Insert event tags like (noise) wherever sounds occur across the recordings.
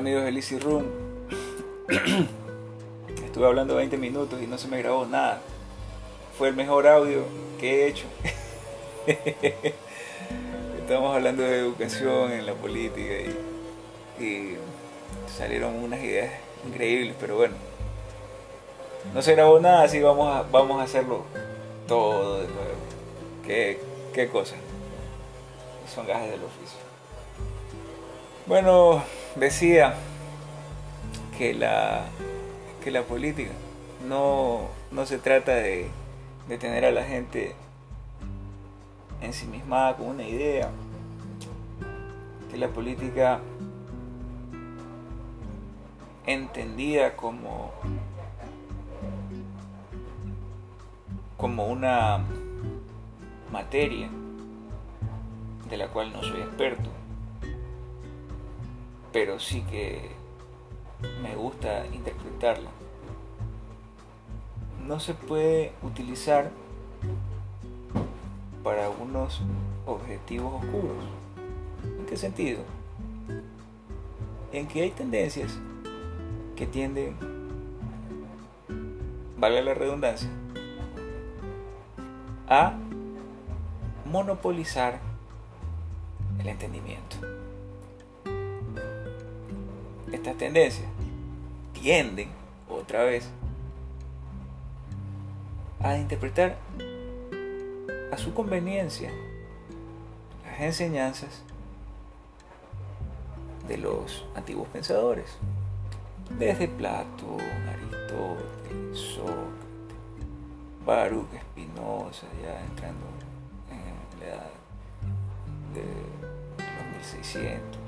amigos de Lizzy Room. (clears throat) Estuve hablando 20 minutos y no se me grabó nada. Fue el mejor audio que he hecho. (laughs) Estamos hablando de educación en la política y, salieron unas ideas increíbles, pero bueno. No se grabó nada, así vamos a, vamos a hacerlo todo de nuevo. Qué, qué cosa. Son gajes del oficio. Bueno, decía que la, que la política no, se trata de, de tener a la gente ensimismada con una idea, que la política entendida como como una materia de la cual no soy experto pero sí que me gusta interpretarla. No se puede utilizar para unos objetivos oscuros. ¿En qué sentido? En que hay tendencias que tienden, vale la redundancia, a monopolizar el entendimiento estas tendencias tienden, otra vez, a interpretar a su conveniencia las enseñanzas de los antiguos pensadores, desde Platón, Aristóteles, Sócrates, Baruch Spinoza, ya entrando en la edad de los 1600,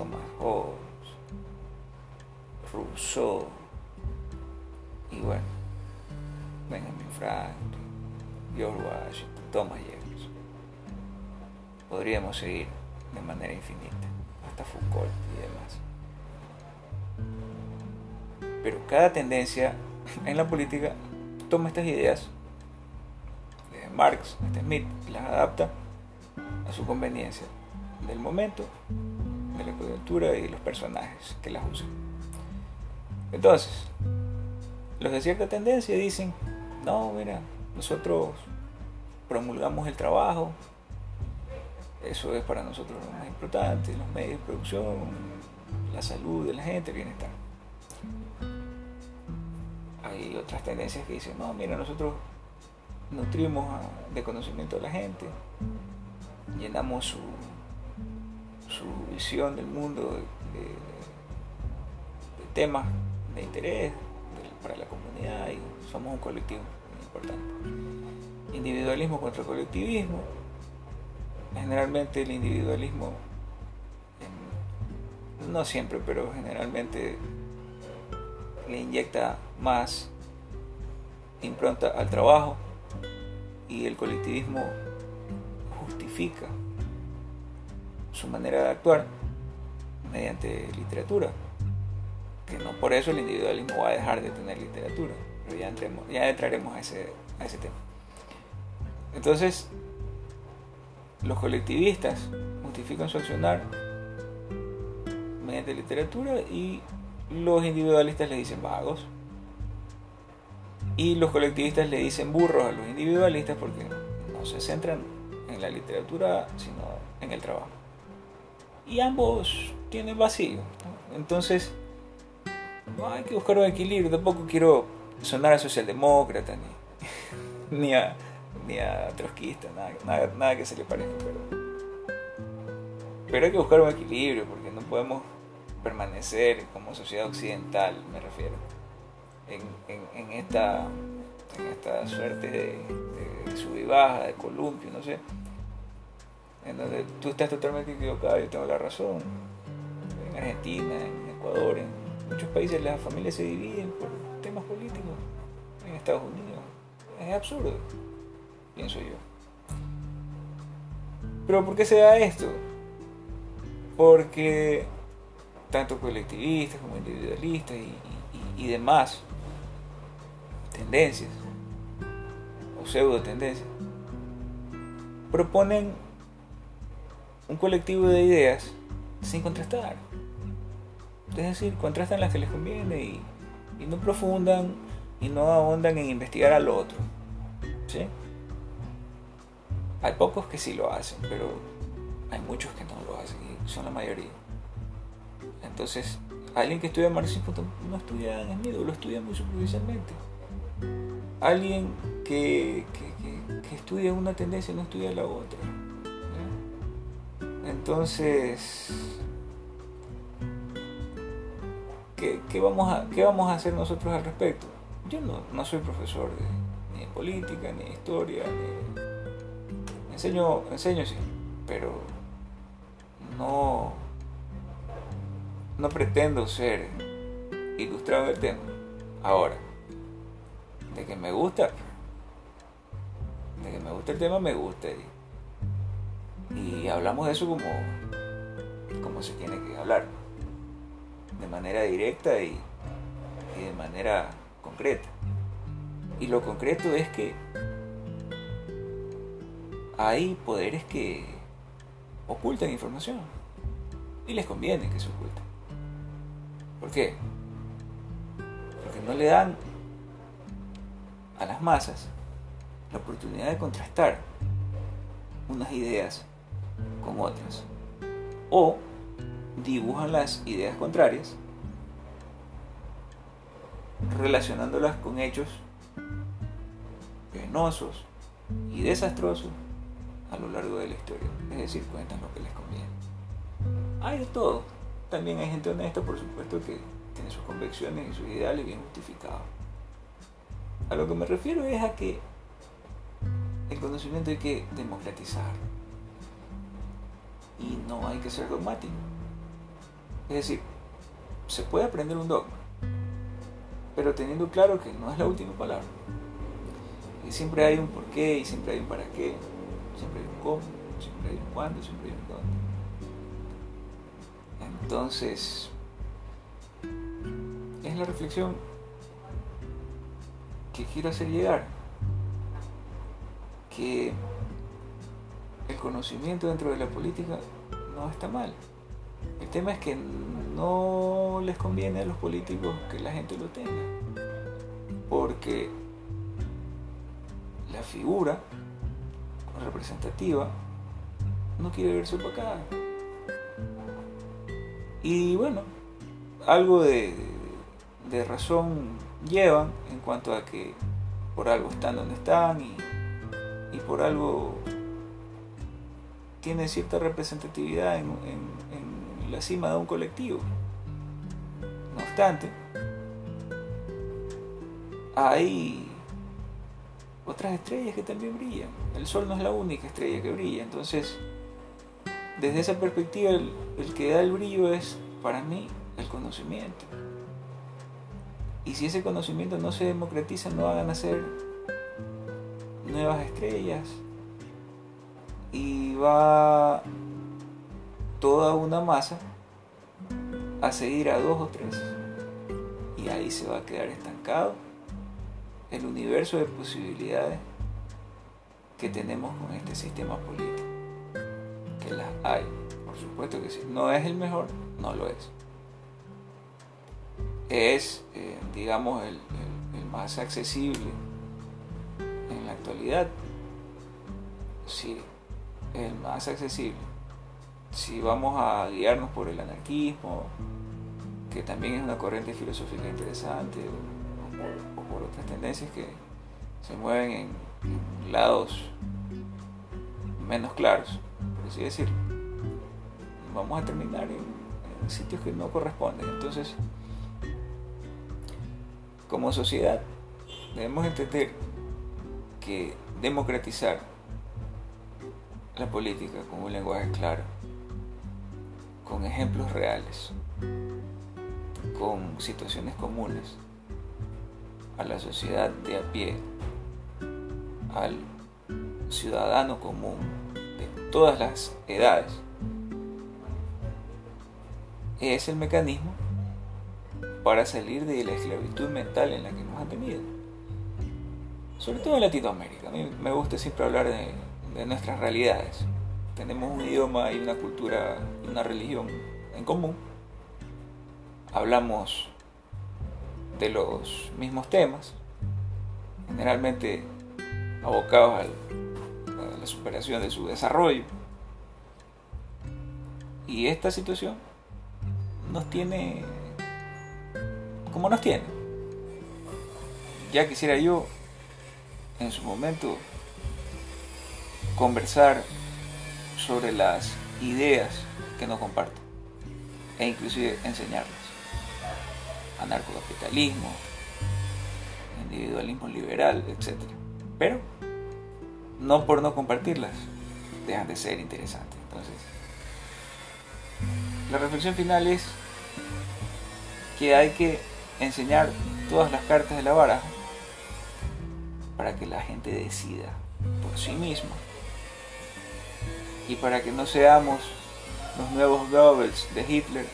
Thomas Hobbes, Rousseau y bueno, Benjamin Franklin, George Washington, Thomas Jefferson. Podríamos seguir de manera infinita, hasta Foucault y demás. Pero cada tendencia en la política toma estas ideas de Marx, de Smith, las adapta a su conveniencia del momento de la coyuntura y los personajes que las usan. Entonces, los de cierta tendencia dicen, no, mira, nosotros promulgamos el trabajo, eso es para nosotros lo más importante, los medios de producción, la salud de la gente, el bienestar. Hay otras tendencias que dicen, no, mira, nosotros nutrimos de conocimiento a la gente, llenamos su su visión del mundo, de, temas de interés para la comunidad y somos un colectivo muy importante. Individualismo contra colectivismo. Generalmente el individualismo, no siempre, pero generalmente le inyecta más impronta al trabajo y el colectivismo justifica su manera de actuar mediante literatura. Que no por eso el individualismo va a dejar de tener literatura. Pero ya, entremos, ya entraremos a ese, a ese tema. Entonces, los colectivistas justifican su accionar mediante literatura y los individualistas le dicen vagos. Y los colectivistas le dicen burros a los individualistas porque no se centran en la literatura, sino en el trabajo y ambos tienen vacío. Entonces, hay que buscar un equilibrio. Tampoco quiero sonar a socialdemócrata ni, (laughs) ni, a, ni a trotskista, nada, nada, que se le parezca. Pero, pero hay que buscar un equilibrio porque no podemos permanecer como sociedad occidental, me refiero, en, en, esta, en esta suerte de sub y baja, de columpio, no sé en donde tú estás totalmente equivocado, yo tengo la razón. En Argentina, en Ecuador, en muchos países las familias se dividen por temas políticos. En Estados Unidos. Es absurdo, pienso yo. Pero ¿por qué se da esto? Porque tanto colectivistas como individualistas y, y demás tendencias o pseudo tendencias proponen un colectivo de ideas sin contrastar. Es decir, contrastan las que les conviene y, no profundan y no ahondan en investigar al otro. ¿Sí? Hay pocos que sí lo hacen, pero hay muchos que no lo hacen y son la mayoría. Entonces, alguien que estudia marxismo no estudia en Smith lo estudia muy superficialmente. Alguien que, que, estudia una tendencia no estudia la otra. Entonces, ¿qué, ¿qué, vamos a, ¿qué vamos a hacer nosotros al respecto? Yo no, no soy profesor de, ni de política, ni de historia, ni enseño, enseño sí, pero no, no pretendo ser ilustrado del tema. Ahora, de que me gusta, de que me gusta el tema, me gusta. Y, hablamos de eso como, como se tiene que hablar, de manera directa y, y de manera concreta. Y lo concreto es que hay poderes que ocultan información y les conviene que se oculten. ¿Por qué? Porque no le dan a las masas la oportunidad de contrastar unas ideas otras. O dibujan las ideas contrarias relacionándolas con hechos penosos y desastrosos a lo largo de la historia. Es decir, cuentan lo que les conviene. Hay de todo. También hay gente honesta, por supuesto, que tiene sus convicciones y sus ideales bien justificados. A lo que me refiero es a que el conocimiento hay que democratizar. Y no hay que ser dogmático. Es decir, se puede aprender un dogma, pero teniendo claro que no es la última palabra. Y siempre hay un porqué y siempre hay un para qué, siempre hay un cómo, siempre hay un cuándo, siempre hay un dónde. Entonces, es la reflexión que quiero hacer llegar, que el conocimiento dentro de la política no está mal. El tema es que no les conviene a los políticos que la gente lo tenga. Porque la figura representativa no quiere verse opacada. Y bueno, algo de, razón llevan en cuanto a que por algo están donde están y por algo tienen cierta representatividad en, la cima de un colectivo. No obstante, hay otras estrellas que también brillan. El Sol no es la única estrella que brilla. Entonces, desde esa perspectiva, el, que da el brillo es, para mí, el conocimiento. Y si ese conocimiento no se democratiza, no van a nacer nuevas estrellas. Y va toda una masa a seguir a dos o tres. Y ahí se va a quedar estancado el universo de posibilidades que tenemos con este sistema político. Que las hay, por supuesto que sí. No es el mejor, no lo es. Es, eh, digamos, el, el más accesible en la actualidad. Sí, el más accesible. Si vamos a guiarnos por el anarquismo, que también es una corriente filosófica interesante, o, por otras tendencias que se mueven en, lados menos claros, por así decirlo. Vamos a terminar en, sitios que no corresponden. Entonces, como sociedad, debemos entender que democratizar la política con un lenguaje claro, con ejemplos reales, con situaciones comunes, a la sociedad de a pie, al ciudadano común de todas las edades, es el mecanismo para salir de la esclavitud mental en la que nos han tenido. Sobre todo en Latinoamérica. A mí me gusta siempre hablar de, de nuestras realidades. Tenemos un idioma y una cultura y una religión en común. hablamos de los mismos temas, generalmente abocados a la superación de su desarrollo. Y esta situación nos tiene como nos tiene. Ya quisiera yo en su momento conversar sobre las ideas que no comparto e inclusive enseñarlas. Anarcocapitalismo, individualismo liberal, etc. Pero no por no compartirlas, dejan de ser interesantes. Entonces, la reflexión final es que hay que enseñar todas las cartas de la baraja para que la gente decida por sí misma y para que no seamos los nuevos Goebbels de Hitler.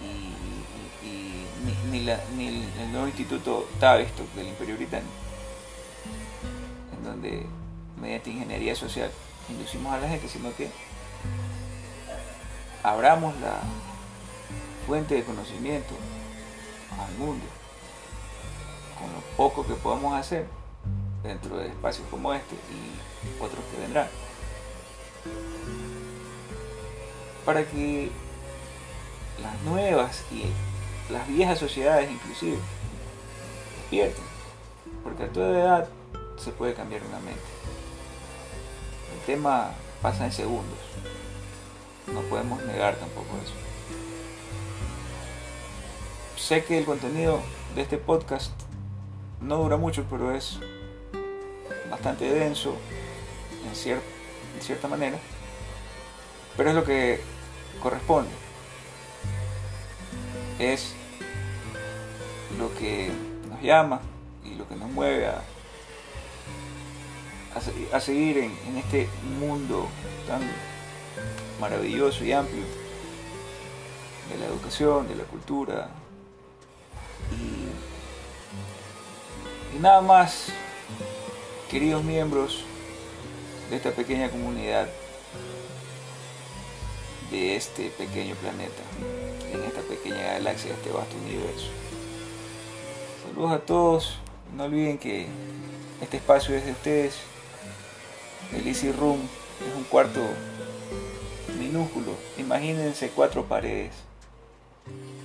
Y, ni, el nuevo instituto Tavistock del Imperio Británico, en donde mediante ingeniería social inducimos a la gente, sino que abramos la fuente de conocimiento al mundo con lo poco que podamos hacer dentro de espacios como este y otros que vendrán para que las nuevas y las viejas sociedades inclusive despierten, porque a toda edad se puede cambiar una mente. El tema pasa en segundos, no podemos negar tampoco eso. Sé que el contenido de este podcast no dura mucho, pero es bastante denso en, en cierta manera, pero es lo que corresponde. Es lo que nos llama y lo que nos mueve a, a, seguir en, este mundo tan maravilloso y amplio de la educación, de la cultura. Y, nada más, queridos miembros de esta pequeña comunidad de este pequeño planeta, en esta pequeña galaxia, de este vasto universo. Saludos a todos, no olviden que este espacio es de ustedes, el Easy Room es un cuarto minúsculo, imagínense cuatro paredes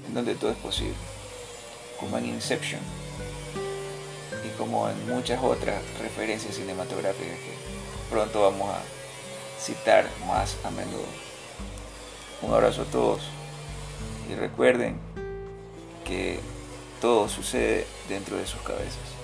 en donde todo es posible, como en Inception y como en muchas otras referencias cinematográficas que pronto vamos a citar más a menudo. Un abrazo a todos y recuerden que todo sucede dentro de sus cabezas.